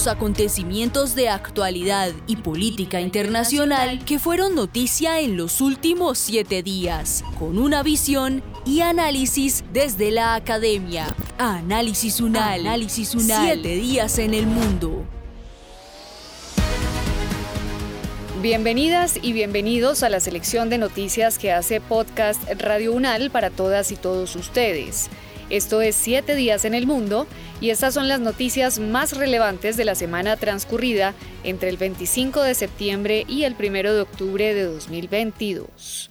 Los acontecimientos de actualidad y política internacional que fueron noticia en los últimos siete días, con una visión y análisis desde la academia. Análisis Unal. Análisis Unal. Siete días en el mundo. Bienvenidas y bienvenidos a la selección de noticias que hace Podcast Radio Unal para todas y todos ustedes. Esto es Siete días en el mundo y estas son las noticias más relevantes de la semana transcurrida entre el 25 de septiembre y el 1 de octubre de 2022.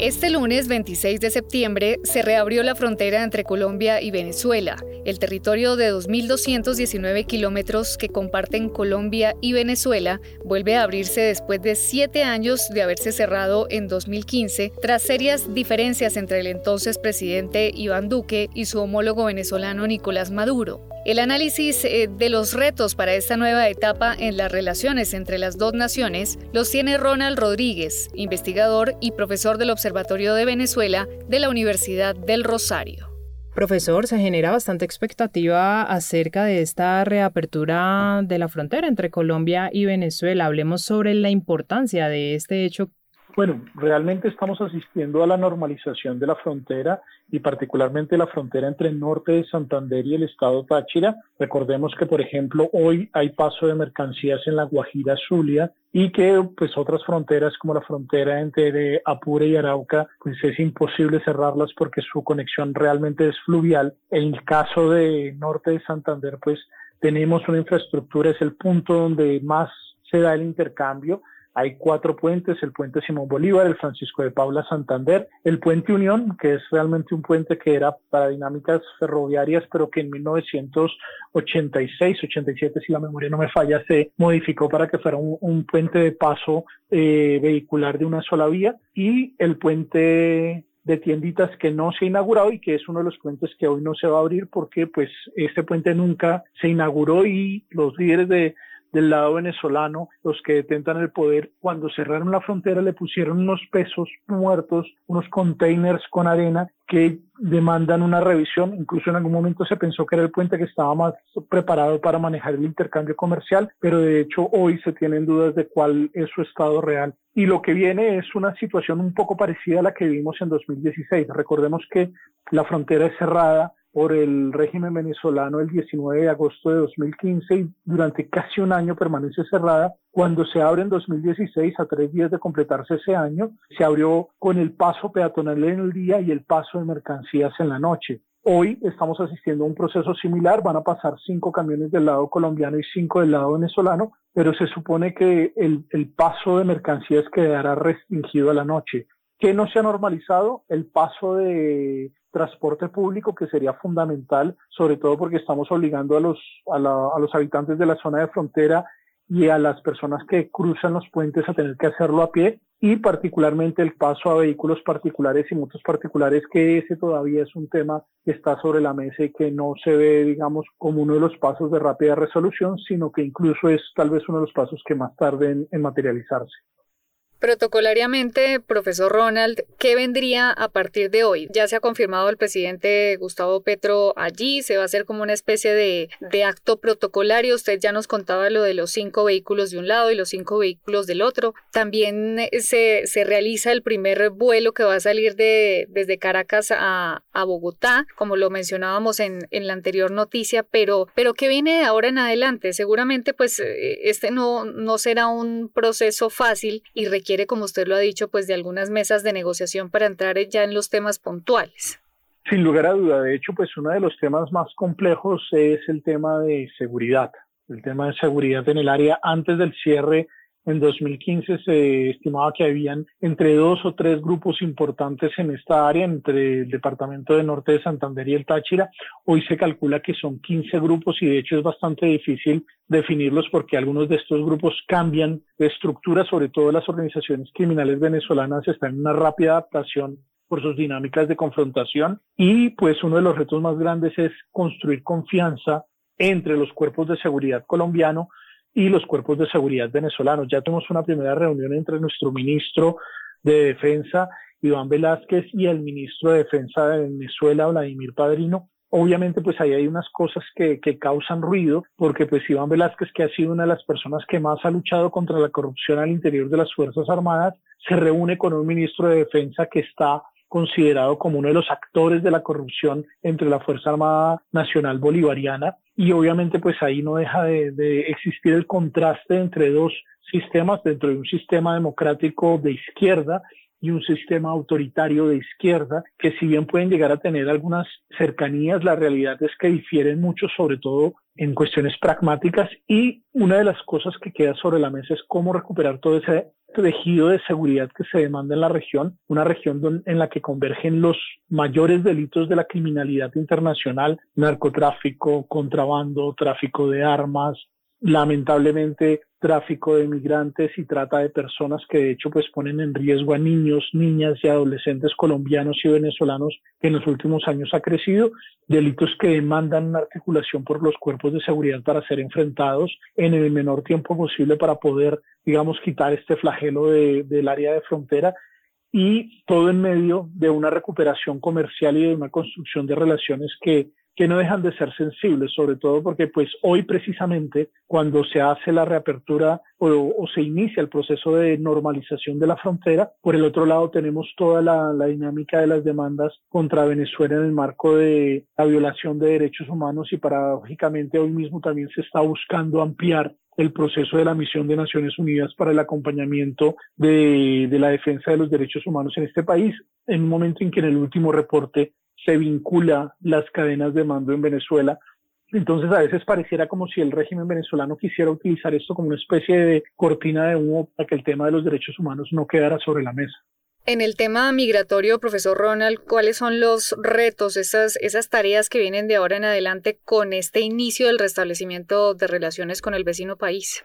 Este lunes 26 de septiembre se reabrió la frontera entre Colombia y Venezuela. El territorio de 2.219 kilómetros que comparten Colombia y Venezuela vuelve a abrirse después de siete años de haberse cerrado en 2015 tras serias diferencias entre el entonces presidente Iván Duque y su homólogo venezolano Nicolás Maduro. El análisis eh, de los retos para esta nueva etapa en las relaciones entre las dos naciones los tiene Ronald Rodríguez, investigador y profesor del Observatorio de Venezuela de la Universidad del Rosario. Profesor, se genera bastante expectativa acerca de esta reapertura de la frontera entre Colombia y Venezuela. Hablemos sobre la importancia de este hecho bueno, realmente estamos asistiendo a la normalización de la frontera y particularmente la frontera entre el norte de Santander y el estado Táchira. Recordemos que, por ejemplo, hoy hay paso de mercancías en la Guajira Zulia y que pues otras fronteras como la frontera entre Apure y Arauca pues es imposible cerrarlas porque su conexión realmente es fluvial. En el caso de norte de Santander pues tenemos una infraestructura, es el punto donde más se da el intercambio hay cuatro puentes, el puente Simón Bolívar, el Francisco de Paula Santander, el puente Unión, que es realmente un puente que era para dinámicas ferroviarias, pero que en 1986, 87, si la memoria no me falla, se modificó para que fuera un, puente de paso eh, vehicular de una sola vía, y el puente de tienditas que no se ha inaugurado y que es uno de los puentes que hoy no se va a abrir porque pues este puente nunca se inauguró y los líderes de del lado venezolano, los que detentan el poder, cuando cerraron la frontera le pusieron unos pesos muertos, unos containers con arena que demandan una revisión. Incluso en algún momento se pensó que era el puente que estaba más preparado para manejar el intercambio comercial, pero de hecho hoy se tienen dudas de cuál es su estado real. Y lo que viene es una situación un poco parecida a la que vimos en 2016. Recordemos que la frontera es cerrada, por el régimen venezolano el 19 de agosto de 2015 y durante casi un año permanece cerrada. Cuando se abre en 2016, a tres días de completarse ese año, se abrió con el paso peatonal en el día y el paso de mercancías en la noche. Hoy estamos asistiendo a un proceso similar, van a pasar cinco camiones del lado colombiano y cinco del lado venezolano, pero se supone que el, el paso de mercancías quedará restringido a la noche. ¿Qué no se ha normalizado? El paso de transporte público que sería fundamental, sobre todo porque estamos obligando a los, a, los habitantes de la zona de frontera y a las personas que cruzan los puentes a tener que hacerlo a pie y particularmente el paso a vehículos particulares y motos particulares, que ese todavía es un tema que está sobre la mesa y que no se ve, digamos, como uno de los pasos de rápida resolución, sino que incluso es tal vez uno de los pasos que más tarden en materializarse. Protocolariamente, profesor Ronald, ¿qué vendría a partir de hoy? Ya se ha confirmado el presidente Gustavo Petro allí, se va a hacer como una especie de, acto protocolario. Usted ya nos contaba lo de los cinco vehículos de un lado y los cinco vehículos del otro. También eh, se, se realiza el primer vuelo que va a salir de, desde Caracas a, a Bogotá, como lo mencionábamos en, en, la anterior noticia, pero, pero ¿qué viene de ahora en adelante? Seguramente, pues, eh, este no, no será un proceso fácil y requiere requiere, como usted lo ha dicho, pues de algunas mesas de negociación para entrar ya en los temas puntuales. Sin lugar a duda, de hecho, pues uno de los temas más complejos es el tema de seguridad, el tema de seguridad en el área antes del cierre en 2015 se estimaba que habían entre dos o tres grupos importantes en esta área, entre el departamento de norte de Santander y el Táchira. Hoy se calcula que son 15 grupos y de hecho es bastante difícil definirlos porque algunos de estos grupos cambian de estructura, sobre todo las organizaciones criminales venezolanas están en una rápida adaptación por sus dinámicas de confrontación y pues uno de los retos más grandes es construir confianza entre los cuerpos de seguridad colombiano y los cuerpos de seguridad venezolanos. Ya tuvimos una primera reunión entre nuestro ministro de Defensa, Iván Velázquez, y el ministro de Defensa de Venezuela, Vladimir Padrino. Obviamente, pues ahí hay unas cosas que, que causan ruido, porque pues Iván Velázquez, que ha sido una de las personas que más ha luchado contra la corrupción al interior de las Fuerzas Armadas, se reúne con un ministro de Defensa que está considerado como uno de los actores de la corrupción entre la Fuerza Armada Nacional Bolivariana. Y obviamente pues ahí no deja de, existir el contraste entre dos sistemas dentro de un sistema democrático de izquierda y un sistema autoritario de izquierda, que si bien pueden llegar a tener algunas cercanías, la realidad es que difieren mucho, sobre todo en cuestiones pragmáticas, y una de las cosas que queda sobre la mesa es cómo recuperar todo ese tejido de seguridad que se demanda en la región, una región en la que convergen los mayores delitos de la criminalidad internacional, narcotráfico, contrabando, tráfico de armas, lamentablemente tráfico de migrantes y trata de personas que de hecho pues ponen en riesgo a niños, niñas y adolescentes colombianos y venezolanos que en los últimos años ha crecido, delitos que demandan una articulación por los cuerpos de seguridad para ser enfrentados en el menor tiempo posible para poder, digamos, quitar este flagelo del área de frontera. Y todo en medio de una recuperación comercial y de una construcción de relaciones que que no dejan de ser sensibles, sobre todo porque pues hoy precisamente cuando se hace la reapertura o, se inicia el proceso de normalización de la frontera, por el otro lado tenemos toda la, dinámica de las demandas contra Venezuela en el marco de la violación de derechos humanos y paradójicamente hoy mismo también se está buscando ampliar el proceso de la misión de Naciones Unidas para el acompañamiento de, de, la defensa de los derechos humanos en este país, en un momento en que en el último reporte se vincula las cadenas de mando en Venezuela. Entonces a veces pareciera como si el régimen venezolano quisiera utilizar esto como una especie de cortina de humo para que el tema de los derechos humanos no quedara sobre la mesa. En el tema migratorio, profesor Ronald, ¿cuáles son los retos, esas, esas tareas que vienen de ahora en adelante con este inicio del restablecimiento de relaciones con el vecino país?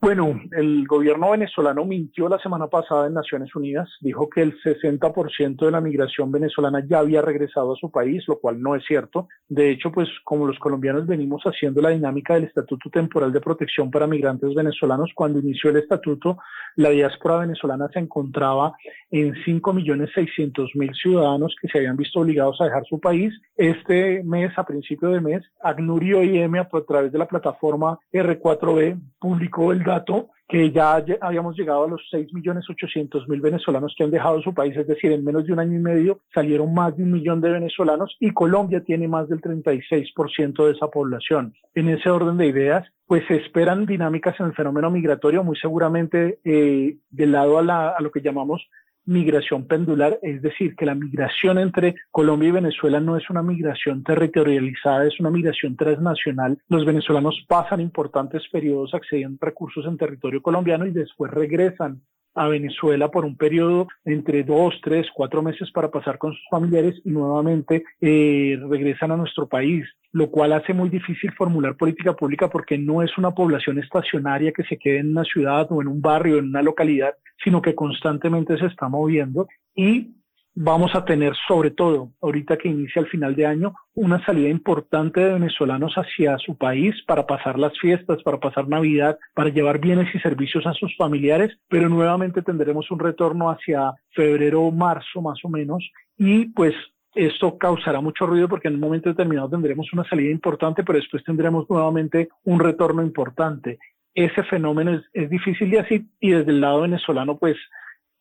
Bueno, el gobierno venezolano mintió la semana pasada en Naciones Unidas, dijo que el 60% de la migración venezolana ya había regresado a su país, lo cual no es cierto. De hecho, pues como los colombianos venimos haciendo la dinámica del Estatuto Temporal de Protección para Migrantes Venezolanos, cuando inició el estatuto, la diáspora venezolana se encontraba en 5.600.000 ciudadanos que se habían visto obligados a dejar su país. Este mes, a principio de mes, Agnurio y EMEA, a través de la plataforma R4B, publicó el dato que ya habíamos llegado a los 6.800.000 venezolanos que han dejado su país, es decir, en menos de un año y medio salieron más de un millón de venezolanos y Colombia tiene más del 36% de esa población. En ese orden de ideas, pues se esperan dinámicas en el fenómeno migratorio, muy seguramente eh, del lado a, a lo que llamamos migración pendular, es decir, que la migración entre Colombia y Venezuela no es una migración territorializada, es una migración transnacional. Los venezolanos pasan importantes periodos accediendo a recursos en territorio colombiano y después regresan a Venezuela por un periodo entre dos, tres, cuatro meses para pasar con sus familiares y nuevamente eh, regresan a nuestro país, lo cual hace muy difícil formular política pública porque no es una población estacionaria que se quede en una ciudad o en un barrio, en una localidad, sino que constantemente se está moviendo y vamos a tener sobre todo, ahorita que inicia el final de año, una salida importante de venezolanos hacia su país para pasar las fiestas, para pasar Navidad, para llevar bienes y servicios a sus familiares, pero nuevamente tendremos un retorno hacia febrero o marzo más o menos y pues esto causará mucho ruido porque en un momento determinado tendremos una salida importante, pero después tendremos nuevamente un retorno importante. Ese fenómeno es, es difícil de así y desde el lado venezolano pues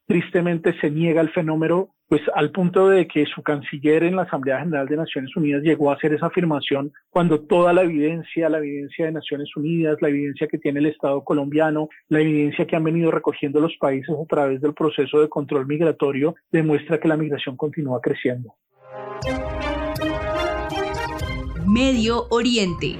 tristemente se niega el fenómeno, pues al punto de que su canciller en la Asamblea General de Naciones Unidas llegó a hacer esa afirmación cuando toda la evidencia, la evidencia de Naciones Unidas, la evidencia que tiene el Estado colombiano, la evidencia que han venido recogiendo los países a través del proceso de control migratorio, demuestra que la migración continúa creciendo. Medio Oriente.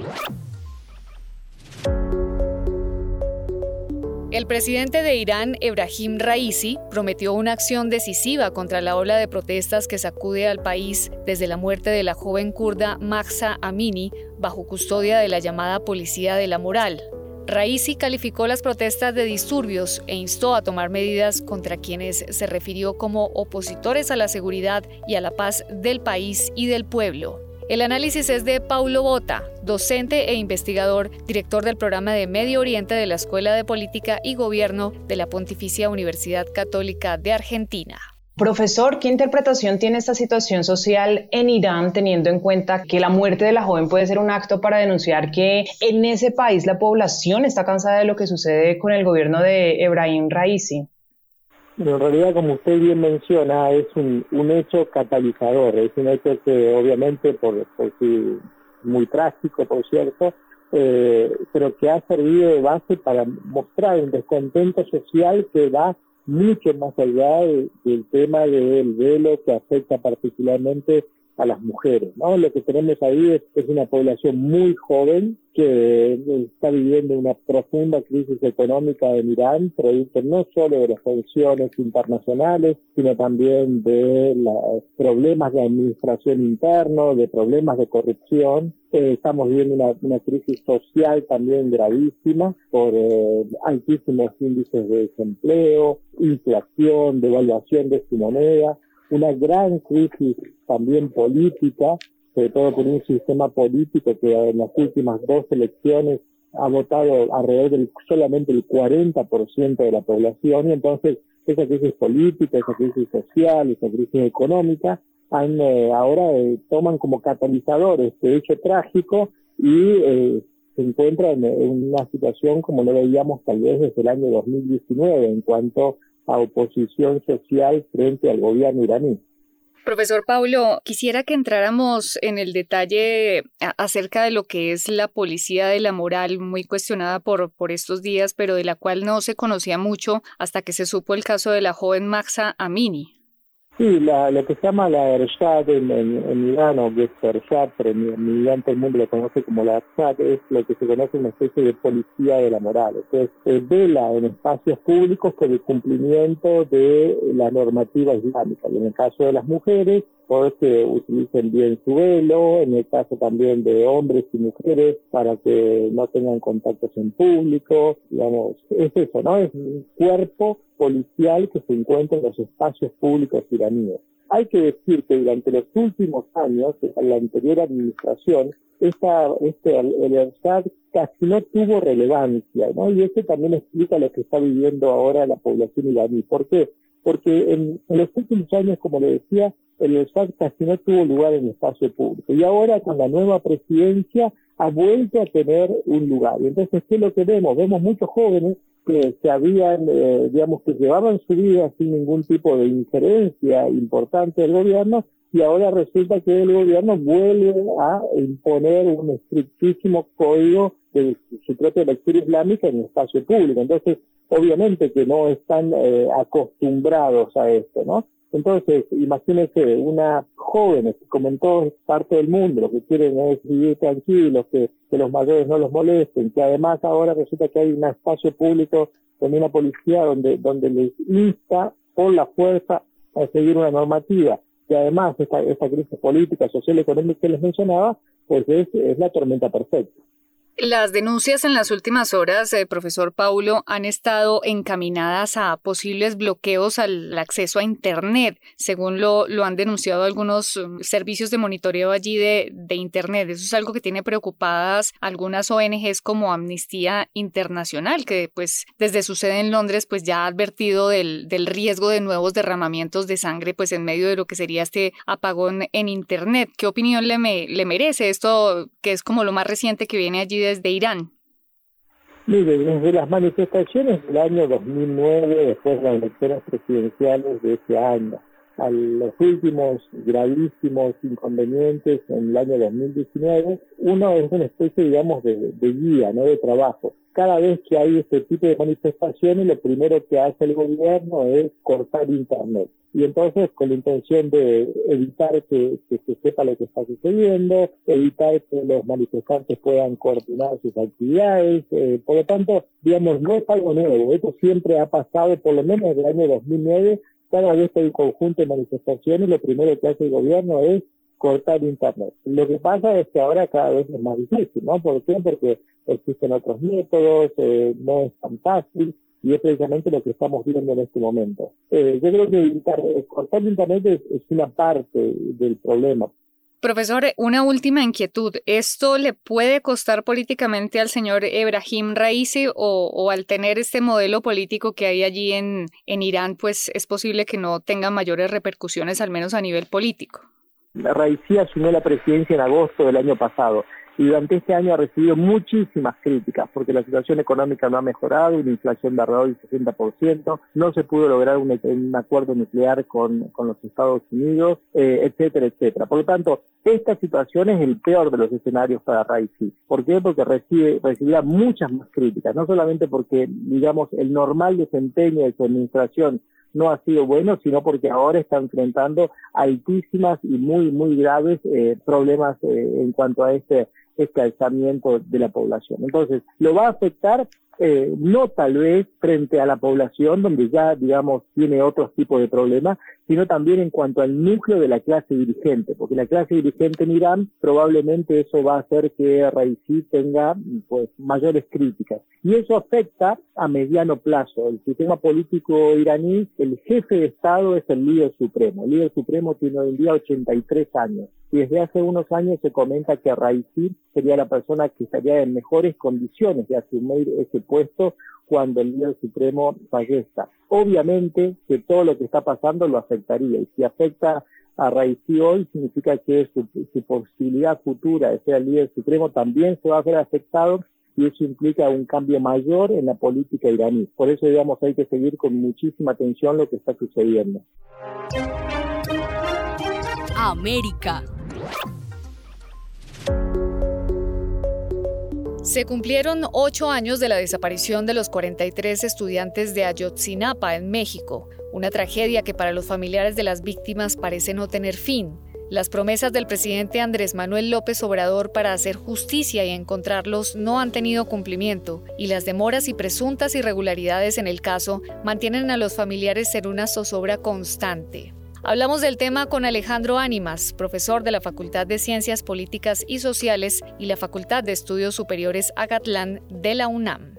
El presidente de Irán, Ebrahim Raisi, prometió una acción decisiva contra la ola de protestas que sacude al país desde la muerte de la joven kurda Mahsa Amini bajo custodia de la llamada Policía de la Moral. Raisi calificó las protestas de disturbios e instó a tomar medidas contra quienes se refirió como opositores a la seguridad y a la paz del país y del pueblo. El análisis es de Paulo Bota, docente e investigador, director del programa de Medio Oriente de la Escuela de Política y Gobierno de la Pontificia Universidad Católica de Argentina. Profesor, ¿qué interpretación tiene esta situación social en Irán teniendo en cuenta que la muerte de la joven puede ser un acto para denunciar que en ese país la población está cansada de lo que sucede con el gobierno de Ebrahim Raisi? En realidad, como usted bien menciona, es un, un hecho catalizador, es un hecho que obviamente, por, por sí, muy trágico, por cierto, eh, pero que ha servido de base para mostrar un descontento social que va mucho más allá del tema del velo que afecta particularmente a las mujeres. Lo que tenemos ahí es, una población muy joven que está viviendo una profunda crisis económica en Irán, producto no solo de las sanciones internacionales, sino también de los problemas de administración interna, de problemas de corrupción. Eh, estamos viviendo una, una, crisis social también gravísima por eh, altísimos índices de desempleo, inflación, devaluación de su moneda una gran crisis también política, sobre todo por un sistema político que en las últimas dos elecciones ha votado alrededor del solamente el 40% de la población y entonces esa crisis política, esa crisis social, esa crisis económica eh, ahora eh, toman como catalizador este hecho trágico y eh, se encuentran en una situación como no veíamos tal vez desde el año 2019 en cuanto a oposición social frente al gobierno iraní. Profesor Paulo, quisiera que entráramos en el detalle acerca de lo que es la policía de la moral, muy cuestionada por, por estos días, pero de la cual no se conocía mucho hasta que se supo el caso de la joven Maxa Amini. Sí, la, lo que se llama la Ershad en, en, Irán, o que es Ershad, pero en, Irán todo el mundo lo conoce como la Ershad, es lo que se conoce una especie de policía de la moral. Entonces, eh, vela en espacios públicos por el cumplimiento de la normativa islámica. Y en el caso de las mujeres, por que utilicen bien su velo, en el caso también de hombres y mujeres, para que no tengan contactos en público, digamos, es eso, ¿no? Es un cuerpo policial que se encuentra en los espacios públicos iraníes. Hay que decir que durante los últimos años, la anterior administración, esta, este, el ERSAD casi no tuvo relevancia, ¿no? Y eso también explica lo que está viviendo ahora la población iraní. ¿Por qué? Porque en, en los últimos años, como le decía, el ERSAD casi no tuvo lugar en el espacio público. Y ahora, con la nueva presidencia, ha vuelto a tener un lugar. Y entonces, ¿qué es lo que vemos? Vemos muchos jóvenes que se habían, eh, digamos, que llevaban su vida sin ningún tipo de injerencia importante del gobierno y ahora resulta que el gobierno vuelve a imponer un estrictísimo código de su propia lectura islámica en el espacio público. Entonces, obviamente que no están eh, acostumbrados a esto, ¿no? Entonces, imagínense una joven, como en toda parte del mundo, lo que quieren es vivir tranquilos, que, los mayores no los molesten, que además ahora resulta que hay un espacio público con una policía donde, donde les insta por la fuerza a seguir una normativa. Y además esta, esta crisis política, social, económica que les mencionaba, pues es, es la tormenta perfecta. Las denuncias en las últimas horas, eh, profesor Paulo, han estado encaminadas a posibles bloqueos al acceso a Internet, según lo, lo han denunciado algunos um, servicios de monitoreo allí de, de, Internet. Eso es algo que tiene preocupadas algunas ONGs como Amnistía Internacional, que pues desde su sede en Londres pues ya ha advertido del, del riesgo de nuevos derramamientos de sangre pues en medio de lo que sería este apagón en Internet. ¿Qué opinión le, me, le merece esto que es como lo más reciente que viene allí de desde Irán? Mire, desde las manifestaciones del año 2009, después de las elecciones presidenciales de ese año, a los últimos gravísimos inconvenientes en el año 2019, uno es una especie, digamos, de, guía, no de trabajo. Cada vez que hay este tipo de manifestaciones, lo primero que hace el gobierno es cortar Internet. Y entonces, con la intención de evitar que, se sepa lo que está sucediendo, evitar que los manifestantes puedan coordinar sus actividades. Eh, por lo tanto, digamos, no es algo nuevo. Esto siempre ha pasado, por lo menos desde el año 2009, cada vez que hay un conjunto de manifestaciones, lo primero que hace el gobierno es cortar Internet. Lo que pasa es que ahora cada vez es más difícil, ¿no? ¿Por qué? Porque existen otros métodos, eh, no es tan fácil y es precisamente lo que estamos viendo en este momento. Eh, yo creo que cortar Internet es una parte del problema. Profesor, una última inquietud. ¿Esto le puede costar políticamente al señor Ebrahim Raisi o, al tener este modelo político que hay allí en, en Irán, pues es posible que no tenga mayores repercusiones, al menos a nivel político? Raisi asumió la presidencia en agosto del año pasado y durante este año ha recibido muchísimas críticas porque la situación económica no ha mejorado, una inflación de alrededor del 60%, no se pudo lograr un, acuerdo nuclear con, los Estados Unidos, eh, etcétera, etcétera. Por lo tanto, esta situación es el peor de los escenarios para Raisi. ¿Por qué? Porque recibe, recibirá muchas más críticas, no solamente porque, digamos, el normal desempeño de su administración no ha sido bueno, sino porque ahora está enfrentando altísimas y muy, muy graves eh, problemas eh, en cuanto a este este alzamiento de la población. Entonces, lo va a afectar eh, no tal vez frente a la población donde ya, digamos, tiene otros tipos de problemas, sino también en cuanto al núcleo de la clase dirigente, porque la clase dirigente en Irán probablemente eso va a hacer que Raisi tenga pues mayores críticas. Y eso afecta a mediano plazo. El sistema político iraní, el jefe de Estado es el líder supremo. El líder supremo tiene hoy en día 83 años. Y desde hace unos años se comenta que Raisi sería la persona que estaría en mejores condiciones de asumir ese puesto cuando el líder supremo fallezca. Obviamente que todo lo que está pasando lo afectaría y si afecta a Raisi hoy significa que su, posibilidad futura de ser el líder supremo también se va a ver afectado y eso implica un cambio mayor en la política iraní. Por eso, digamos, hay que seguir con muchísima atención lo que está sucediendo. América. Se cumplieron ocho años de la desaparición de los 43 estudiantes de Ayotzinapa en México, una tragedia que para los familiares de las víctimas parece no tener fin. Las promesas del presidente Andrés Manuel López Obrador para hacer justicia y encontrarlos no han tenido cumplimiento, y las demoras y presuntas irregularidades en el caso mantienen a los familiares en una zozobra constante. Hablamos del tema con Alejandro Ánimas, profesor de la Facultad de Ciencias Políticas y Sociales y la Facultad de Estudios Superiores Agatlán de la UNAM.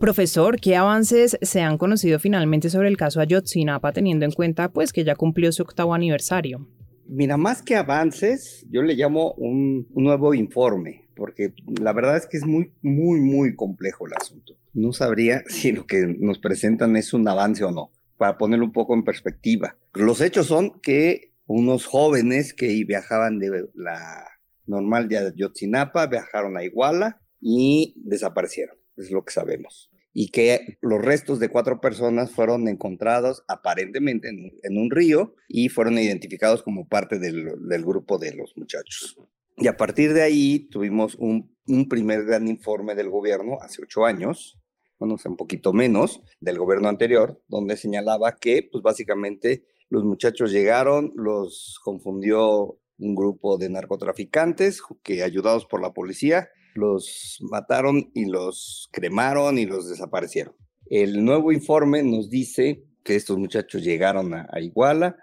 Profesor, ¿qué avances se han conocido finalmente sobre el caso Ayotzinapa teniendo en cuenta pues que ya cumplió su octavo aniversario? Mira, más que avances, yo le llamo un, un nuevo informe, porque la verdad es que es muy, muy, muy complejo el asunto. No sabría si lo que nos presentan es un avance o no para ponerlo un poco en perspectiva. Los hechos son que unos jóvenes que viajaban de la normal de Ayotzinapa viajaron a Iguala y desaparecieron, es lo que sabemos. Y que los restos de cuatro personas fueron encontrados aparentemente en, un río y fueron identificados como parte del, grupo de los muchachos. Y a partir de ahí tuvimos un, un primer gran informe del gobierno hace ocho años, bueno, un poquito menos, del gobierno anterior, donde señalaba que, pues básicamente, los muchachos llegaron, los confundió un grupo de narcotraficantes que, ayudados por la policía, los mataron y los cremaron y los desaparecieron. El nuevo informe nos dice que estos muchachos llegaron a, a Iguala,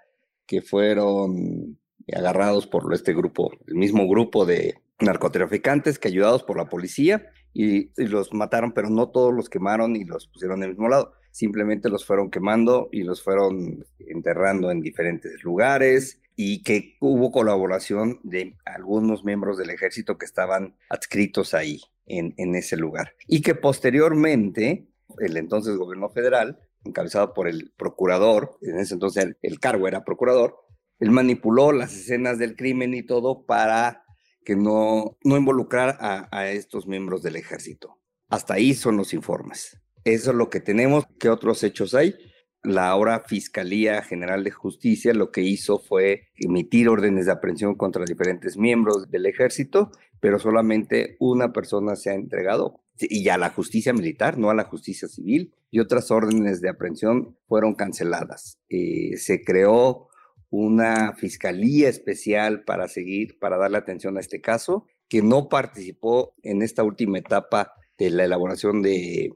que fueron agarrados por este grupo, el mismo grupo de narcotraficantes que ayudados por la policía y, los mataron, pero no todos los quemaron y los pusieron en el mismo lado. Simplemente los fueron quemando y los fueron enterrando en diferentes lugares y que hubo colaboración de algunos miembros del ejército que estaban adscritos ahí, en, en ese lugar. Y que posteriormente el entonces gobierno federal, encabezado por el procurador, en ese entonces el, el cargo era procurador, él manipuló las escenas del crimen y todo para que no, no involucrar a, estos miembros del ejército. Hasta ahí son los informes. Eso es lo que tenemos. ¿Qué otros hechos hay? La ahora Fiscalía General de Justicia lo que hizo fue emitir órdenes de aprehensión contra diferentes miembros del ejército, pero solamente una persona se ha entregado y a la justicia militar, no a la justicia civil, y otras órdenes de aprehensión fueron canceladas. Eh, se creó una fiscalía especial para seguir, para darle atención a este caso, que no participó en esta última etapa de la elaboración de,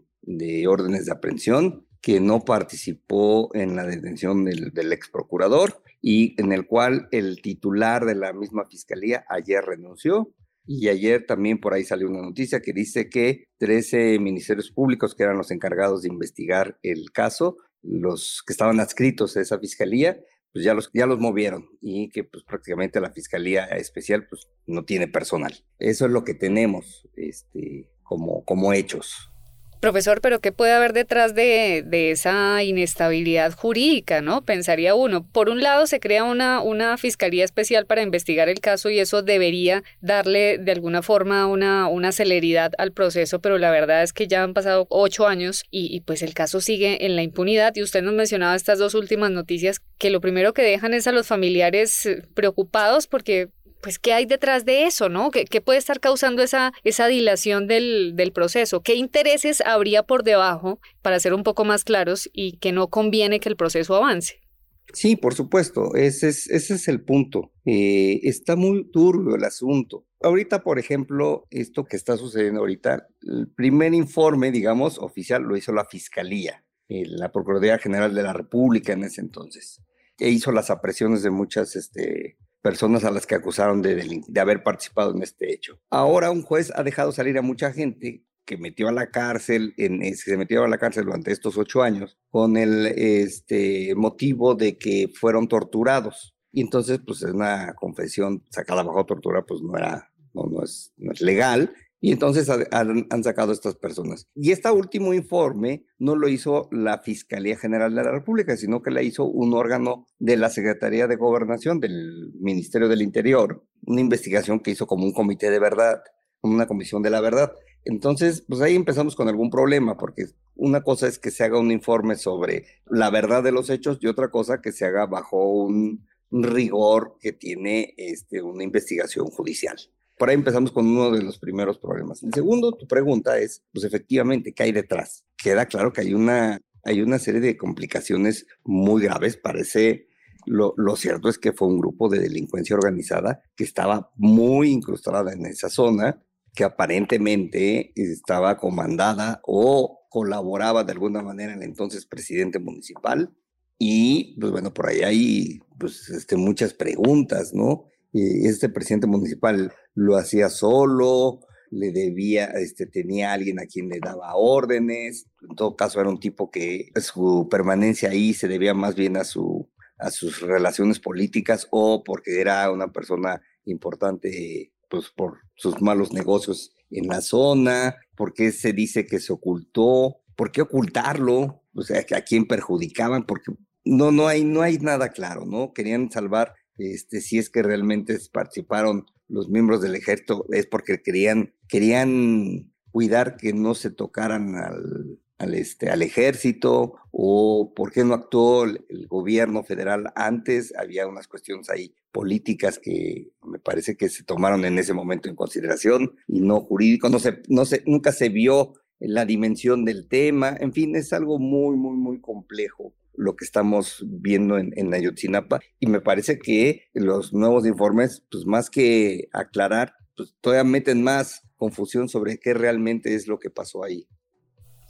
órdenes de aprehensión, que no participó en la detención del, del ex procurador y en el cual el titular de la misma fiscalía ayer renunció. Y ayer también por ahí salió una noticia que dice que 13 ministerios públicos que eran los encargados de investigar el caso, los que estaban adscritos a esa fiscalía, pues ya los, ya los movieron y que pues prácticamente la Fiscalía Especial pues no tiene personal. Eso es lo que tenemos este, como, como hechos. Profesor, pero ¿qué puede haber detrás de, esa inestabilidad jurídica, no? Pensaría uno. Por un lado, se crea una, una fiscalía especial para investigar el caso y eso debería darle de alguna forma una, una celeridad al proceso, pero la verdad es que ya han pasado ocho años y, y pues el caso sigue en la impunidad. Y usted nos mencionaba estas dos últimas noticias que lo primero que dejan es a los familiares eh, preocupados porque pues, ¿qué hay detrás de eso, no? ¿Qué, puede estar causando esa, esa dilación del, del, proceso? ¿Qué intereses habría por debajo, para ser un poco más claros, y que no conviene que el proceso avance? Sí, por supuesto, ese es, ese es el punto. Eh, está muy turbio el asunto. Ahorita, por ejemplo, esto que está sucediendo ahorita, el primer informe, digamos, oficial lo hizo la Fiscalía, eh, la Procuraduría General de la República en ese entonces, e hizo las apresiones de muchas este, personas a las que acusaron de, haber participado en este hecho. Ahora un juez ha dejado salir a mucha gente que metió a la cárcel, eh, se metió a la cárcel durante estos ocho años, con el este, motivo de que fueron torturados. Y entonces, pues es una confesión sacada bajo tortura, pues no era, no, es, no es legal. Y entonces han, sacado estas personas. Y este último informe no lo hizo la Fiscalía General de la República, sino que la hizo un órgano de la Secretaría de Gobernación del Ministerio del Interior, una investigación que hizo como un comité de verdad, como una comisión de la verdad. Entonces, pues ahí empezamos con algún problema, porque una cosa es que se haga un informe sobre la verdad de los hechos y otra cosa que se haga bajo un rigor que tiene este, una investigación judicial por ahí empezamos con uno de los primeros problemas. El segundo, tu pregunta es, pues efectivamente, ¿qué hay detrás? Queda claro que hay una, hay una serie de complicaciones muy graves. Parece, lo, lo, cierto es que fue un grupo de delincuencia organizada que estaba muy incrustada en esa zona, que aparentemente estaba comandada o colaboraba de alguna manera el entonces presidente municipal. Y, pues bueno, por ahí hay pues, este, muchas preguntas, ¿no? Este presidente municipal lo hacía solo, le debía, este, tenía alguien a quien le daba órdenes, en todo caso era un tipo que su permanencia ahí se debía más bien a, su, a sus relaciones políticas o porque era una persona importante pues, por sus malos negocios en la zona, porque se dice que se ocultó, por qué ocultarlo, o sea, a quién perjudicaban, porque no, no hay, no hay nada claro, ¿no? Querían salvar este, si es que realmente participaron los miembros del ejército, es porque querían, querían cuidar que no se tocaran al, este, al ejército o por qué no actuó el, gobierno federal antes. Había unas cuestiones ahí políticas que me parece que se tomaron en ese momento en consideración y no jurídico. No se, no se, nunca se vio la dimensión del tema. En fin, es algo muy, muy, muy complejo lo que estamos viendo en, en Ayotzinapa y me parece que los nuevos informes, pues más que aclarar, pues todavía meten más confusión sobre qué realmente es lo que pasó ahí.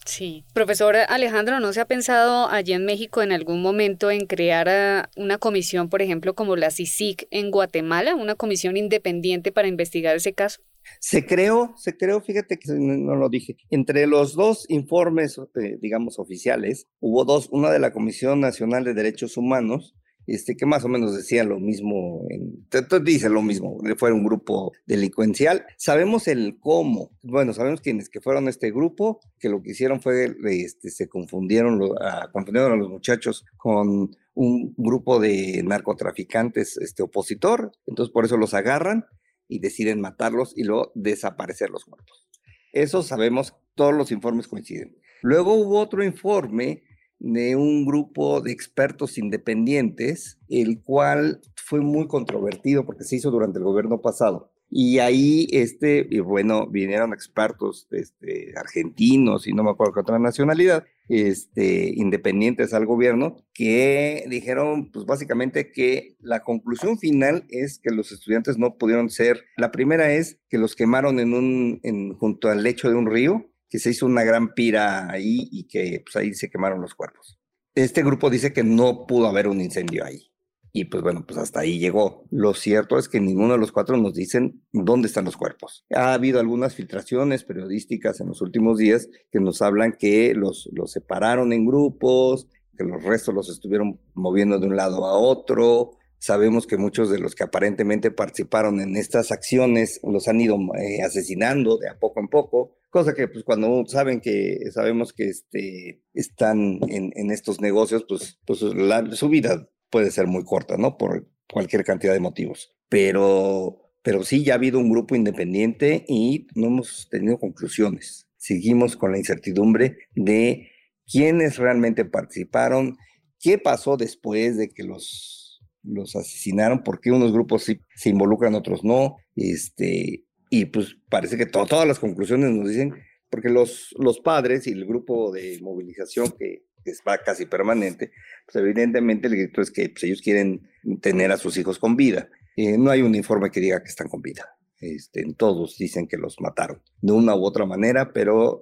Sí, profesor Alejandro, ¿no se ha pensado allí en México en algún momento en crear ah, una comisión, por ejemplo, como la CICIC en Guatemala, una comisión independiente para investigar ese caso? Se creó, se creó, fíjate que no lo dije, entre los dos informes, eh, digamos, oficiales, hubo dos, una de la Comisión Nacional de Derechos Humanos, este, que más o menos decía lo mismo, en, dice lo mismo, fue un grupo delincuencial. Sabemos el cómo, bueno, sabemos quiénes que fueron este grupo, que lo que hicieron fue, este, se confundieron, a, confundieron a los muchachos con un grupo de narcotraficantes este, opositor, entonces por eso los agarran y deciden matarlos y luego desaparecer los muertos. Eso sabemos, todos los informes coinciden. Luego hubo otro informe de un grupo de expertos independientes, el cual fue muy controvertido porque se hizo durante el gobierno pasado. Y ahí, este, y bueno, vinieron expertos este, argentinos y no me acuerdo qué otra nacionalidad, este, independientes al gobierno, que dijeron, pues básicamente que la conclusión final es que los estudiantes no pudieron ser. La primera es que los quemaron en un, junto al lecho de un río, que se hizo una gran pira ahí y que pues ahí se quemaron los cuerpos. Este grupo dice que no pudo haber un incendio ahí. Y pues bueno, pues hasta ahí llegó. Lo cierto es que ninguno de los cuatro nos dicen dónde están los cuerpos. Ha habido algunas filtraciones periodísticas en los últimos días que nos hablan que los, los separaron en grupos, que los restos los estuvieron moviendo de un lado a otro. Sabemos que muchos de los que aparentemente participaron en estas acciones los han ido eh, asesinando de a poco en poco, cosa que pues cuando saben que sabemos que este, están en, en estos negocios, pues, pues la, su vida puede ser muy corta, ¿no? Por cualquier cantidad de motivos. Pero, pero sí, ya ha habido un grupo independiente y no hemos tenido conclusiones. Seguimos con la incertidumbre de quiénes realmente participaron, qué pasó después de que los, los asesinaron, por qué unos grupos sí se involucran, otros no. Este, y pues parece que todas las conclusiones nos dicen, porque los, los padres y el grupo de movilización que que va casi permanente, pues evidentemente el grito es que pues, ellos quieren tener a sus hijos con vida. Eh, no hay un informe que diga que están con vida. Este, todos dicen que los mataron de una u otra manera, pero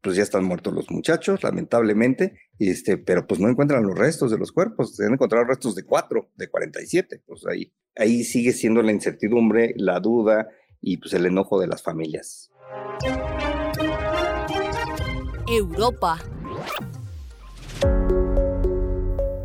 pues ya están muertos los muchachos, lamentablemente, este, pero pues no encuentran los restos de los cuerpos, se han encontrado restos de cuatro, de 47, pues ahí, ahí sigue siendo la incertidumbre, la duda y pues el enojo de las familias. Europa.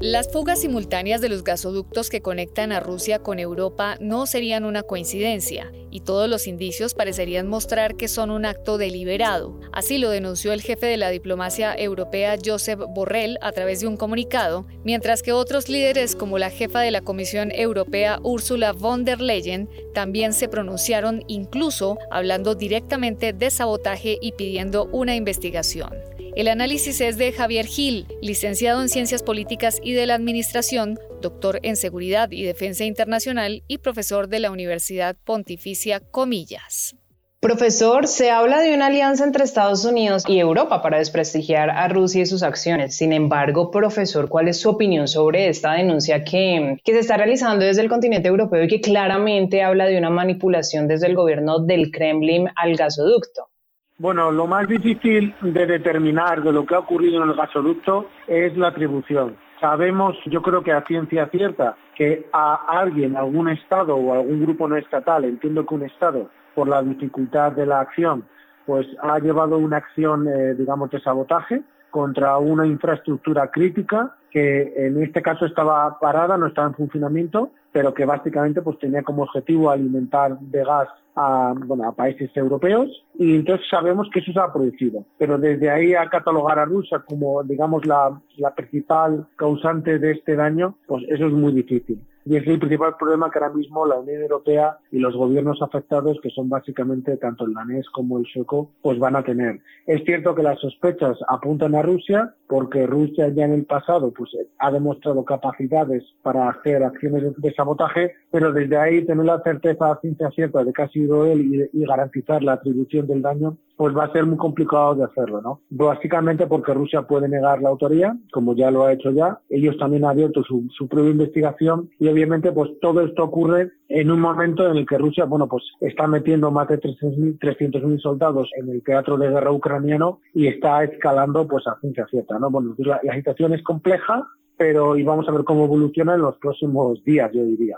Las fugas simultáneas de los gasoductos que conectan a Rusia con Europa no serían una coincidencia, y todos los indicios parecerían mostrar que son un acto deliberado. Así lo denunció el jefe de la diplomacia europea Josep Borrell a través de un comunicado, mientras que otros líderes como la jefa de la Comisión Europea Ursula von der Leyen también se pronunciaron incluso hablando directamente de sabotaje y pidiendo una investigación. El análisis es de Javier Gil, licenciado en Ciencias Políticas y de la Administración, doctor en Seguridad y Defensa Internacional y profesor de la Universidad Pontificia Comillas. Profesor, se habla de una alianza entre Estados Unidos y Europa para desprestigiar a Rusia y sus acciones. Sin embargo, profesor, ¿cuál es su opinión sobre esta denuncia que, se está realizando desde el continente europeo y que claramente habla de una manipulación desde el gobierno del Kremlin al gasoducto? Bueno, lo más difícil de determinar de lo que ha ocurrido en el gasoducto es la atribución. Sabemos, yo creo que a ciencia cierta, que a alguien, algún Estado o algún grupo no estatal, entiendo que un Estado, por la dificultad de la acción, pues ha llevado una acción, eh, digamos, de sabotaje contra una infraestructura crítica que en este caso estaba parada, no estaba en funcionamiento, pero que básicamente pues tenía como objetivo alimentar de gas a, bueno, a países europeos y entonces sabemos que eso se ha producido. Pero desde ahí a catalogar a Rusia como, digamos, la, la principal causante de este daño, pues eso es muy difícil. Y es el principal problema que ahora mismo la Unión Europea y los gobiernos afectados, que son básicamente tanto el danés como el sueco, pues van a tener. Es cierto que las sospechas apuntan a Rusia, porque Rusia ya en el pasado pues ha demostrado capacidades para hacer acciones de sabotaje, pero desde ahí tener la certeza ciencia cierta de que ha sido él y, garantizar la atribución del daño, pues va a ser muy complicado de hacerlo, ¿no? Básicamente porque Rusia puede negar la autoría, como ya lo ha hecho ya. Ellos también han abierto su, su propia investigación y obviamente pues todo esto ocurre en un momento en el que Rusia, bueno, pues está metiendo más de 300.000 soldados en el teatro de guerra ucraniano y está escalando pues a ciencia cierta, ¿no? Bueno, la, la situación es compleja, pero y vamos a ver cómo evoluciona en los próximos días, yo diría.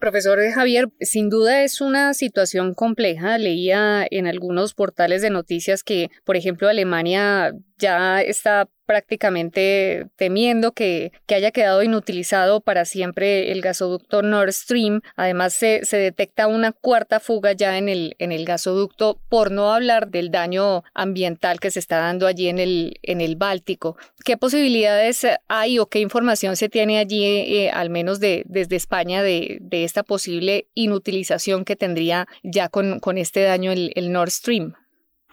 Profesor Javier, sin duda es una situación compleja. Leía en algunos portales de noticias que, por ejemplo, Alemania ya está prácticamente temiendo que, que, haya quedado inutilizado para siempre el gasoducto Nord Stream. Además, se, se, detecta una cuarta fuga ya en el, en el gasoducto, por no hablar del daño ambiental que se está dando allí en el, en el Báltico. ¿Qué posibilidades hay o qué información se tiene allí, eh, al menos de, desde España, de, de, esta posible inutilización que tendría ya con, con este daño el, el Nord Stream?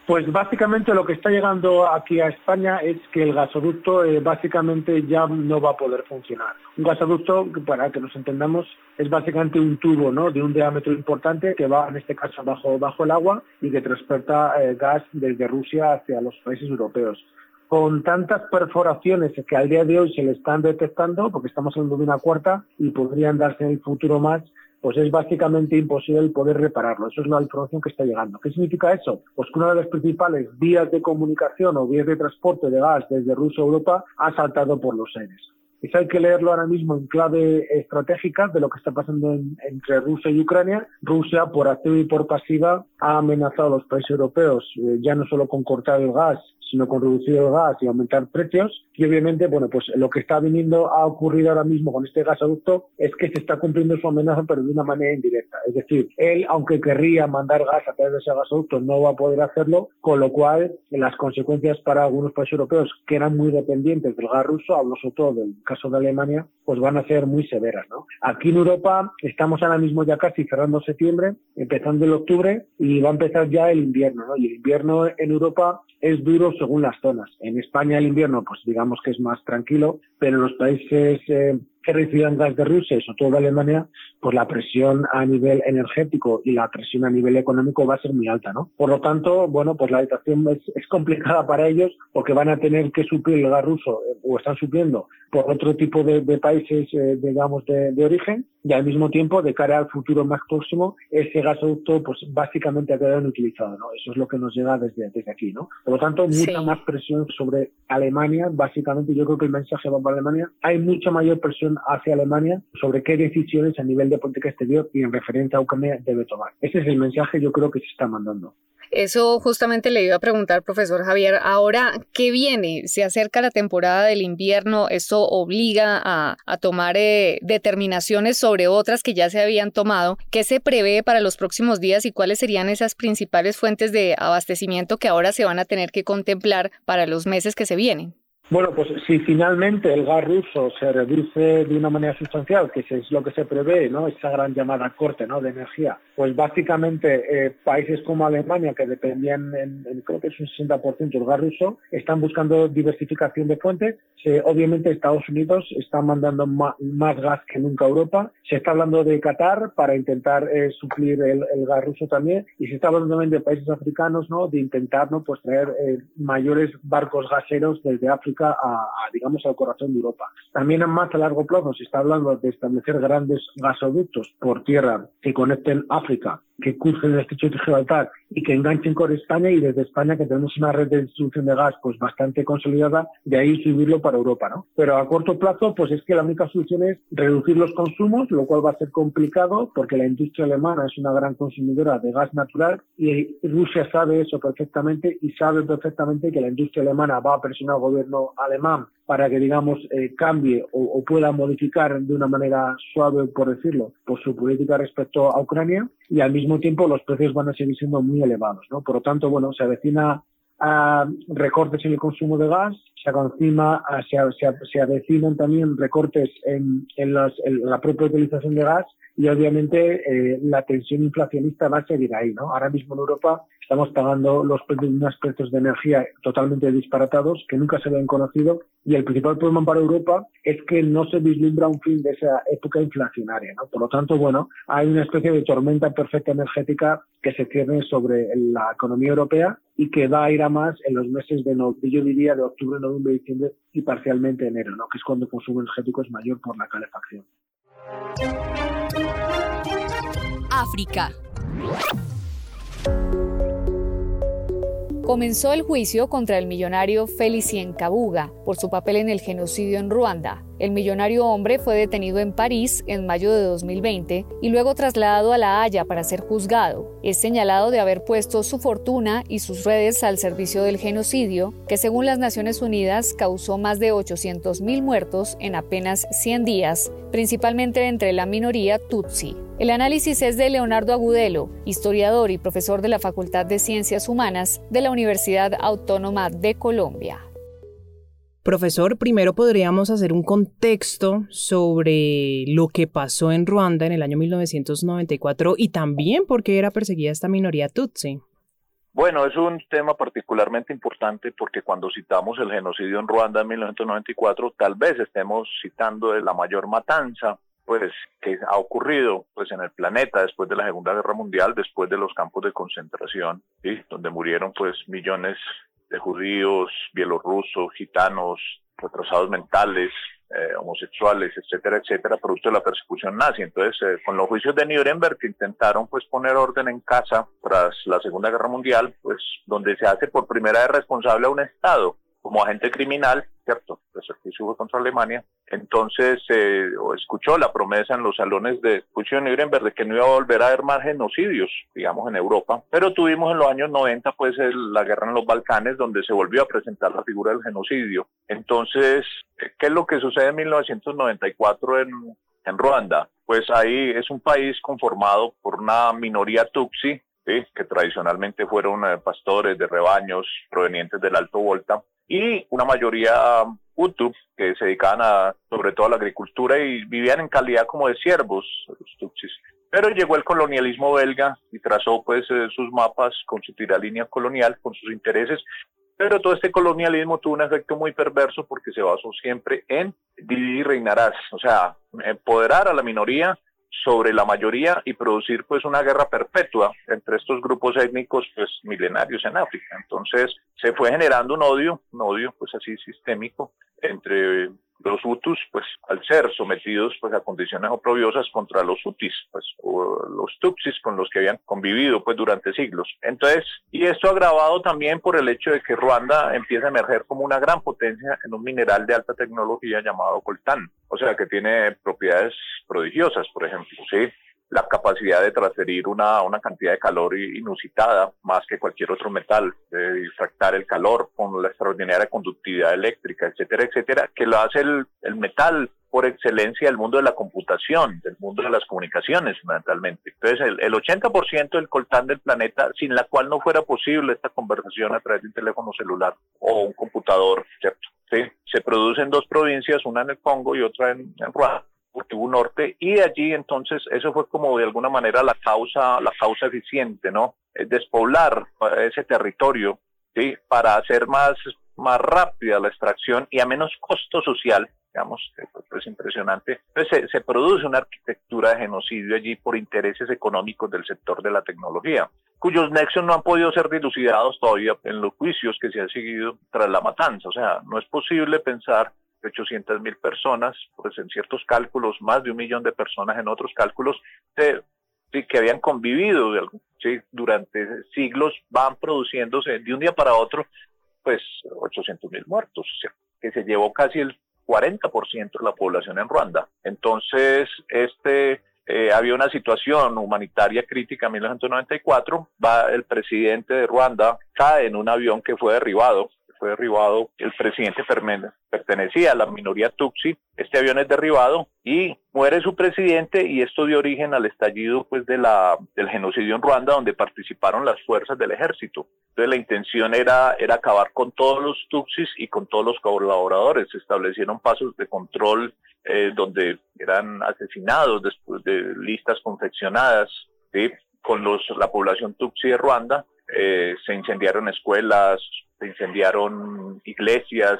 Pues básicamente lo que está llegando aquí a España es que el gasoducto eh, básicamente ya no va a poder funcionar. Un gasoducto, para que nos entendamos, es básicamente un tubo ¿no? de un diámetro importante que va, en este caso, bajo, bajo el agua y que transporta eh, gas desde Rusia hacia los países europeos con tantas perforaciones que al día de hoy se le están detectando, porque estamos hablando de una cuarta y podrían darse en el futuro más, pues es básicamente imposible poder repararlo. Eso es la información que está llegando. ¿Qué significa eso? Pues que una de las principales vías de comunicación o vías de transporte de gas desde Rusia a Europa ha saltado por los aires. Eso hay que leerlo ahora mismo en clave estratégica de lo que está pasando entre Rusia y Ucrania. Rusia, por activa y por pasiva, ha amenazado a los países europeos, eh, ya no solo con cortar el gas, sino con reducir el gas y aumentar precios. Y obviamente, bueno, pues lo que está viniendo a ocurrir ahora mismo con este gasoducto es que se está cumpliendo su amenaza, pero de una manera indirecta. Es decir, él, aunque querría mandar gas a través de ese gasoducto, no va a poder hacerlo, con lo cual las consecuencias para algunos países europeos que eran muy dependientes del gas ruso, hablo sobre todo del caso de Alemania, pues van a ser muy severas. ¿no? Aquí en Europa estamos ahora mismo ya casi cerrando septiembre, empezando el octubre y va a empezar ya el invierno. ¿no? Y el invierno en Europa es duro según las zonas. En España el invierno, pues digamos que es más tranquilo, pero en los países eh, que reciban gas de Rusia, sobre todo de Alemania, pues la presión a nivel energético y la presión a nivel económico va a ser muy alta, ¿no? Por lo tanto, bueno, pues la situación es, es complicada para ellos porque van a tener que suplir el gas ruso eh, o están supliendo por otro tipo de, países, eh, digamos, de, origen y al mismo tiempo, de cara al futuro más próximo, ese gasoducto, pues básicamente ha quedado inutilizado, ¿no? Eso es lo que nos llega desde, desde aquí, ¿no? Por lo tanto, mucha más presión sobre Alemania, básicamente yo creo que el mensaje va para Alemania. Hay mucha mayor presión hacia Alemania sobre qué decisiones a nivel de política exterior y en referencia a Ucrania debe tomar. Ese es el mensaje yo creo que se está mandando. Eso justamente le iba a preguntar, profesor Javier. Ahora, ¿qué viene? Se acerca la temporada del invierno. ¿Esto obliga a, tomar eh, determinaciones sobre otras que ya se habían tomado? ¿Qué se prevé para los próximos días y cuáles serían esas principales fuentes de abastecimiento que ahora se van a tener que contemplar para los meses que se vienen? Bueno, pues si finalmente el gas ruso se reduce de una manera sustancial, que es lo que se prevé, ¿no? Esa gran llamada corte, ¿no? De energía, pues básicamente eh, países como Alemania, que dependían, en, creo que es un 60% del gas ruso, están buscando diversificación de fuentes. obviamente Estados Unidos está mandando más, gas que nunca a Europa. Se está hablando de Qatar para intentar eh, suplir el, gas ruso también. Y se está hablando también de países africanos, ¿no? De intentar, ¿no? Pues traer eh, mayores barcos gaseros desde África a, digamos, al corazón de Europa. También más a largo plazo se está hablando de establecer grandes gasoductos por tierra que conecten África que crucen el estrecho de Gibraltar y que enganchen con España y desde España que tenemos una red de distribución de gas pues bastante consolidada, de ahí subirlo para Europa, ¿no? Pero a corto plazo pues es que la única solución es reducir los consumos, lo cual va a ser complicado porque la industria alemana es una gran consumidora de gas natural y Rusia sabe eso perfectamente y sabe perfectamente que la industria alemana va a presionar al gobierno alemán para que, digamos, eh, cambie o, pueda modificar de una manera suave, por decirlo, por su política respecto a Ucrania y al mismo tiempo los precios van a seguir siendo muy elevados, ¿no? Por lo tanto, bueno, se avecina a recortes en el consumo de gas, se, encima, se, se, avecinan también recortes en, en, la propia utilización de gas y obviamente eh, la tensión inflacionista va a seguir ahí, ¿no? Ahora mismo en Europa estamos pagando los precios, unos precios de energía totalmente disparatados que nunca se habían conocido y el principal problema para Europa es que no se vislumbra un fin de esa época inflacionaria, ¿no? Por lo tanto, bueno, hay una especie de tormenta perfecta energética que se cierne sobre la economía europea y que va a ir a más en los meses de, no, yo diría, de octubre, noviembre, diciembre y parcialmente enero, ¿no? Que es cuando el consumo energético es mayor por la calefacción. África. Comenzó el juicio contra el millonario Felicien Kabuga por su papel en el genocidio en Ruanda. El millonario hombre fue detenido en París en mayo de 2020 y luego trasladado a La Haya para ser juzgado. Es señalado de haber puesto su fortuna y sus redes al servicio del genocidio, que según las Naciones Unidas causó más de 800.000 muertos en apenas 100 días, principalmente entre la minoría Tutsi. El análisis es de Leonardo Agudelo, historiador y profesor de la Facultad de Ciencias Humanas de la Universidad Autónoma de Colombia. Profesor, primero podríamos hacer un contexto sobre lo que pasó en Ruanda en el año 1994 y también por qué era perseguida esta minoría Tutsi. Bueno, es un tema particularmente importante porque cuando citamos el genocidio en Ruanda en 1994, tal vez estemos citando la mayor matanza pues que ha ocurrido pues en el planeta después de la Segunda Guerra Mundial, después de los campos de concentración, donde murieron pues millones de judíos, bielorrusos, gitanos, retrasados mentales, eh, homosexuales, etcétera, etcétera, producto de la persecución nazi. Entonces, eh, con los juicios de Nuremberg que intentaron pues poner orden en casa tras la Segunda Guerra Mundial, pues donde se hace por primera vez responsable a un Estado como agente criminal, ¿cierto? Pues aquí fue contra Alemania. Entonces, eh, escuchó la promesa en los salones de juicio de Nuremberg de que no iba a volver a haber más genocidios, digamos, en Europa. Pero tuvimos en los años 90, pues, la guerra en los Balcanes, donde se volvió a presentar la figura del genocidio. Entonces, ¿qué es lo que sucede en 1994 en, en Ruanda? Pues ahí es un país conformado por una minoría tutsi, que tradicionalmente fueron eh, pastores de rebaños provenientes del Alto Volta, y una mayoría Hutu que se dedicaban a, sobre todo a la agricultura y vivían en calidad como de siervos, los Tutsis. Pero llegó el colonialismo belga y trazó pues eh, sus mapas con su tiralínea colonial, con sus intereses, pero todo este colonialismo tuvo un efecto muy perverso porque se basó siempre en dividir y reinarás, o sea, empoderar a la minoría sobre la mayoría y producir pues una guerra perpetua entre estos grupos étnicos pues milenarios en África. Entonces se fue generando un odio, un odio pues así sistémico entre los Hutus, pues al ser sometidos pues a condiciones oprobiosas contra los Hutis, pues o los Tutsis con los que habían convivido pues durante siglos. Entonces, y esto agravado también por el hecho de que Ruanda empieza a emerger como una gran potencia en un mineral de alta tecnología llamado coltán, o sea que tiene propiedades prodigiosas, por ejemplo, sí la capacidad de transferir una, una cantidad de calor inusitada, más que cualquier otro metal, de difractar el calor con la extraordinaria conductividad eléctrica, etcétera, etcétera, que lo hace el, el metal por excelencia del mundo de la computación, del mundo de las comunicaciones, fundamentalmente. Entonces, el, el 80% del coltán del planeta, sin la cual no fuera posible esta conversación a través de un teléfono celular o un computador, ¿cierto? ¿Sí? Se produce en dos provincias, una en el Congo y otra en, en Ruanda Cultivo Norte y allí entonces eso fue como de alguna manera la causa la causa eficiente no despoblar ese territorio sí para hacer más más rápida la extracción y a menos costo social digamos es impresionante. Entonces se, se produce una arquitectura de genocidio allí por intereses económicos del sector de la tecnología cuyos nexos no han podido ser dilucidados todavía en los juicios que se han seguido tras la matanza. O sea no es posible pensar 800 mil personas, pues en ciertos cálculos, más de un millón de personas en otros cálculos, que habían convivido durante siglos, van produciéndose de un día para otro, pues 800 mil muertos, que se llevó casi el 40% de la población en Ruanda. Entonces, este eh, había una situación humanitaria crítica en 1994, va el presidente de Ruanda, cae en un avión que fue derribado fue derribado, el presidente pertenecía a la minoría Tutsi, este avión es derribado y muere su presidente y esto dio origen al estallido pues de la, del genocidio en Ruanda donde participaron las fuerzas del ejército. Entonces la intención era, era acabar con todos los Tutsis y con todos los colaboradores. Se establecieron pasos de control eh, donde eran asesinados después de listas confeccionadas con los, la población Tutsi de Ruanda. Eh, se incendiaron escuelas, se incendiaron iglesias,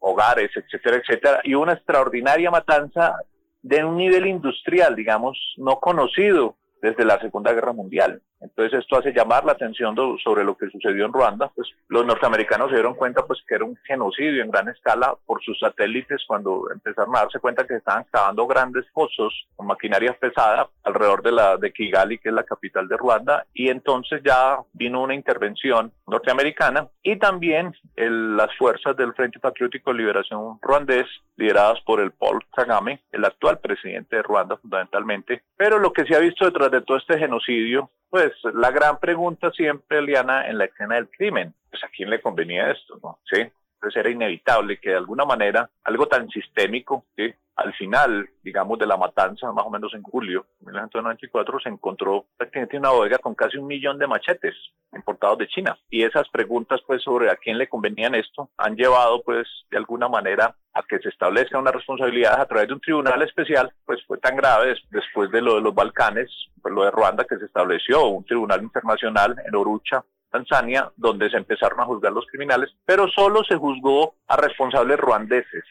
hogares, etcétera, etcétera, y una extraordinaria matanza de un nivel industrial, digamos, no conocido desde la Segunda Guerra Mundial. Entonces esto hace llamar la atención sobre lo que sucedió en Ruanda. Pues los norteamericanos se dieron cuenta pues que era un genocidio en gran escala por sus satélites cuando empezaron a darse cuenta que estaban cavando grandes pozos con maquinaria pesada alrededor de la de Kigali, que es la capital de Ruanda, y entonces ya vino una intervención norteamericana y también las fuerzas del Frente Patriótico de Liberación ruandés lideradas por el Paul Kagame, el actual presidente de Ruanda fundamentalmente. Pero lo que se ha visto detrás de todo este genocidio pues la gran pregunta siempre, Liana, en la escena del crimen, pues a quién le convenía esto, ¿no? Sí, entonces era inevitable que de alguna manera algo tan sistémico, ¿sí? al final, digamos, de la matanza, más o menos en julio de 1994, se encontró prácticamente una bodega con casi un millón de machetes importados de China. Y esas preguntas, pues, sobre a quién le convenían esto, han llevado, pues, de alguna manera a que se establezca una responsabilidad a través de un tribunal especial, pues fue tan grave después de lo de los Balcanes, pues lo de Ruanda, que se estableció un tribunal internacional en Orucha, Tanzania, donde se empezaron a juzgar los criminales, pero solo se juzgó a responsables ruandeses.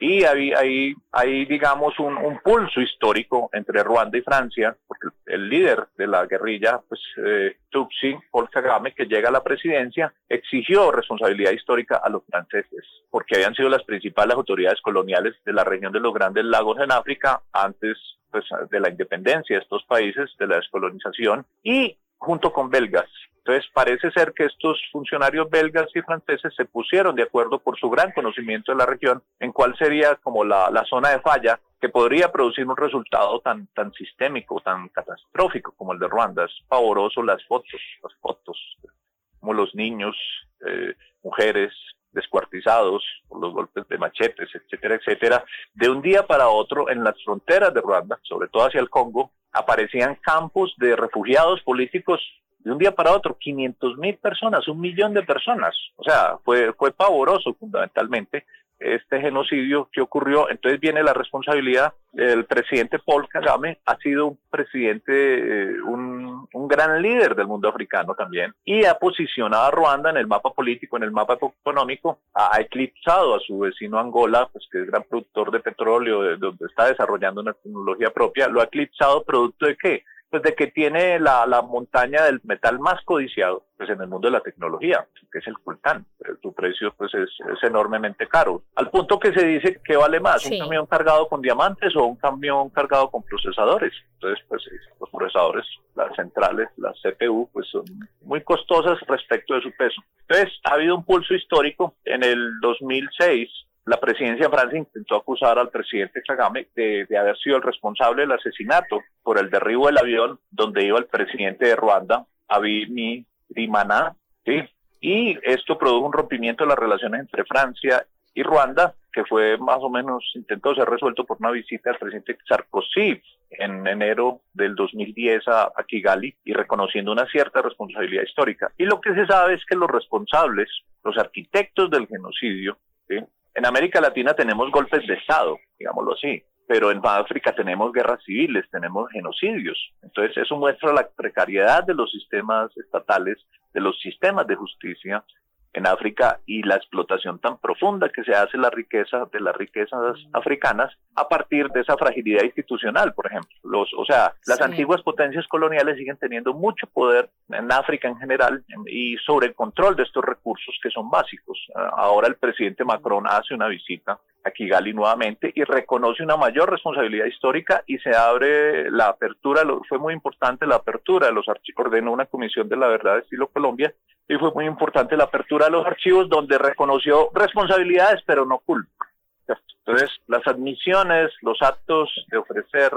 Y hay, hay, hay digamos, un, un, pulso histórico entre Ruanda y Francia, porque el líder de la guerrilla, pues, eh, Tutsi, Paul Kagame, que llega a la presidencia, exigió responsabilidad histórica a los franceses, porque habían sido las principales autoridades coloniales de la región de los Grandes Lagos en África antes pues, de la independencia de estos países, de la descolonización, y junto con belgas. Entonces parece ser que estos funcionarios belgas y franceses se pusieron de acuerdo por su gran conocimiento de la región en cuál sería como la, la zona de falla que podría producir un resultado tan, tan sistémico, tan catastrófico como el de Ruanda. Es pavoroso las fotos, las fotos, como los niños, eh, mujeres, descuartizados por los golpes de machetes, etcétera, etcétera. De un día para otro, en las fronteras de Ruanda, sobre todo hacia el Congo, aparecían campos de refugiados políticos de un día para otro, 500 mil personas, un millón de personas. O sea, fue, fue pavoroso fundamentalmente este genocidio que ocurrió. Entonces viene la responsabilidad. El presidente Paul Kagame ha sido un presidente, eh, un, un, gran líder del mundo africano también y ha posicionado a Ruanda en el mapa político, en el mapa económico, ha, eclipsado a su vecino Angola, pues que es gran productor de petróleo, de, donde está desarrollando una tecnología propia, lo ha eclipsado producto de qué? Pues de que tiene la, la, montaña del metal más codiciado pues en el mundo de la tecnología, que es el coltán. Su precio pues es, es, enormemente caro. Al punto que se dice que vale más un camión cargado con diamantes o un camión cargado con procesadores. Entonces pues los procesadores, las centrales, las CPU pues son muy costosas respecto de su peso. Entonces ha habido un pulso histórico en el 2006 la presidencia de Francia intentó acusar al presidente Kagame de, haber sido el responsable del asesinato por el derribo del avión donde iba el presidente de Ruanda, Abiy Rimana, ¿sí? y esto produjo un rompimiento de las relaciones entre Francia y Ruanda, que fue más o menos, intentó ser resuelto por una visita al presidente Sarkozy en enero del 2010 a, a, Kigali y reconociendo una cierta responsabilidad histórica. Y lo que se sabe es que los responsables, los arquitectos del genocidio, ¿sí? En América Latina tenemos golpes de Estado, digámoslo así, pero en África tenemos guerras civiles, tenemos genocidios. Entonces eso muestra la precariedad de los sistemas estatales, de los sistemas de justicia en África y la explotación tan profunda que se hace la riqueza de las riquezas africanas a partir de esa fragilidad institucional, por ejemplo. Los, o sea, las antiguas potencias coloniales siguen teniendo mucho poder en África en general y sobre el control de estos recursos que son básicos. Ahora el presidente Macron hace una visita a Kigali nuevamente y reconoce una mayor responsabilidad histórica y se abre la apertura, fue muy importante la apertura de los archivos, ordenó una comisión de la verdad de estilo Colombia y fue muy importante la apertura de los archivos donde reconoció responsabilidades pero no culpa. Entonces, las admisiones, los actos de ofrecer,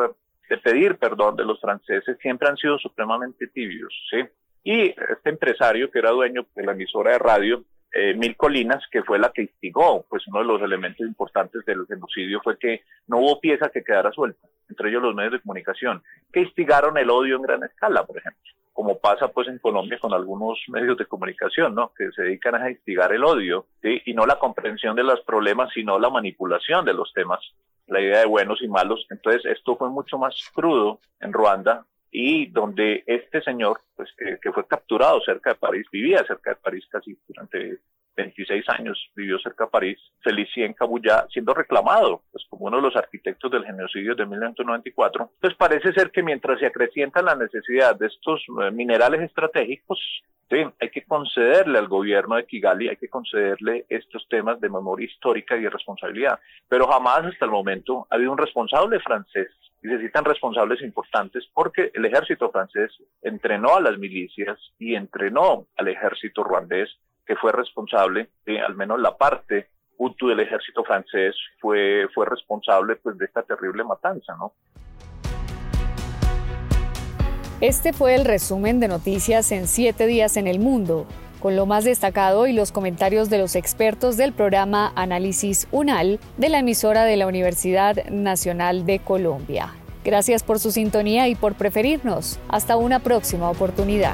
de pedir perdón de los franceses siempre han sido supremamente tibios, ¿sí? Y este empresario que era dueño de la emisora de radio eh, Mil Colinas, que fue la que instigó, pues uno de los elementos importantes del genocidio fue que no hubo pieza que quedara suelta, entre ellos los medios de comunicación, que instigaron el odio en gran escala, por ejemplo, como pasa pues en Colombia con algunos medios de comunicación, ¿no? Que se dedican a instigar el odio. Y no la comprensión de los problemas, sino la manipulación de los temas, la idea de buenos y malos. Entonces, esto fue mucho más crudo en Ruanda y donde este señor, pues que, fue capturado cerca de París, vivía cerca de París casi durante 26 años, vivió cerca de París, Felicien Cabullá, siendo reclamado pues, como uno de los arquitectos del genocidio de 1994. Pues parece ser que mientras se acrecienta la necesidad de estos eh, minerales estratégicos, Sí, hay que concederle al gobierno de Kigali, hay que concederle estos temas de memoria histórica y de responsabilidad. Pero jamás hasta el momento ha habido un responsable francés. Y necesitan responsables importantes porque el ejército francés entrenó a las milicias y entrenó al ejército ruandés, que fue responsable, de, al menos la parte Hutu del ejército francés fue, fue responsable pues, de esta terrible matanza, ¿no? Este fue el resumen de noticias en siete días en el mundo, con lo más destacado y los comentarios de los expertos del programa Análisis UNAL de la emisora de la Universidad Nacional de Colombia. Gracias por su sintonía y por preferirnos. Hasta una próxima oportunidad.